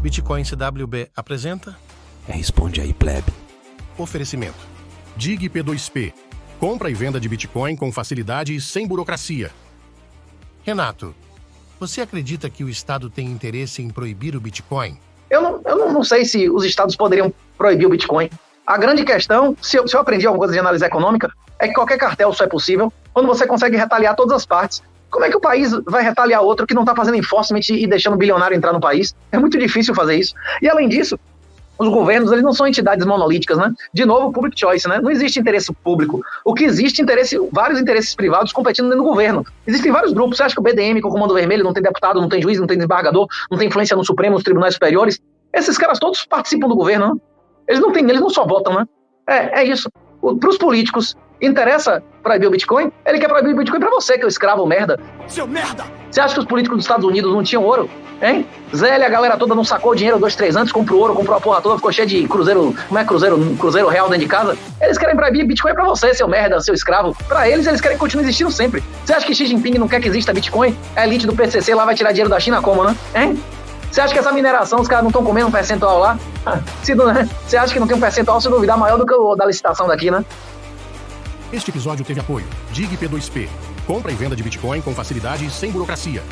Bitcoin CWB apresenta Responde aí, plebe. Oferecimento. DIG P2P. Compra e venda de Bitcoin com facilidade e sem burocracia. Renato, você acredita que o Estado tem interesse em proibir o Bitcoin? Eu não, eu não, não sei se os estados poderiam proibir o Bitcoin. A grande questão, se eu, se eu aprendi alguma coisa de análise econômica, é que qualquer cartel só é possível quando você consegue retaliar todas as partes. Como é que o país vai retaliar outro que não está fazendo enforcement e deixando o bilionário entrar no país? É muito difícil fazer isso. E além disso, os governos eles não são entidades monolíticas, né? De novo, public choice, né? Não existe interesse público. O que existe é interesse, vários interesses privados competindo dentro do governo. Existem vários grupos. Você acha que o BDM com o Comando Vermelho não tem deputado, não tem juiz, não tem desembargador, não tem influência no Supremo, nos tribunais superiores? Esses caras todos participam do governo, né? Eles não têm, eles não só votam, né? É, é isso. Para os políticos, interessa proibir o Bitcoin? Ele quer proibir o Bitcoin para você, que é o escravo merda. Seu merda! Você acha que os políticos dos Estados Unidos não tinham ouro? Hein? Zé e a galera toda não sacou dinheiro dois, três anos, comprou ouro, comprou a porra toda, ficou cheio de cruzeiro, como é cruzeiro, cruzeiro real dentro de casa. Eles querem proibir Bitcoin pra você, seu merda, seu escravo. Pra eles, eles querem que continue existindo sempre. Você acha que Xi Jinping não quer que exista Bitcoin? A elite do PCC lá vai tirar dinheiro da China como, né? Hein? Você acha que essa mineração, os caras não estão comendo um percentual lá? Se, né? Você acha que não tem um percentual, se duvidar, maior do que o da licitação daqui, né? Este episódio teve apoio. DIG P2P. Compra e venda de Bitcoin com facilidade e sem burocracia.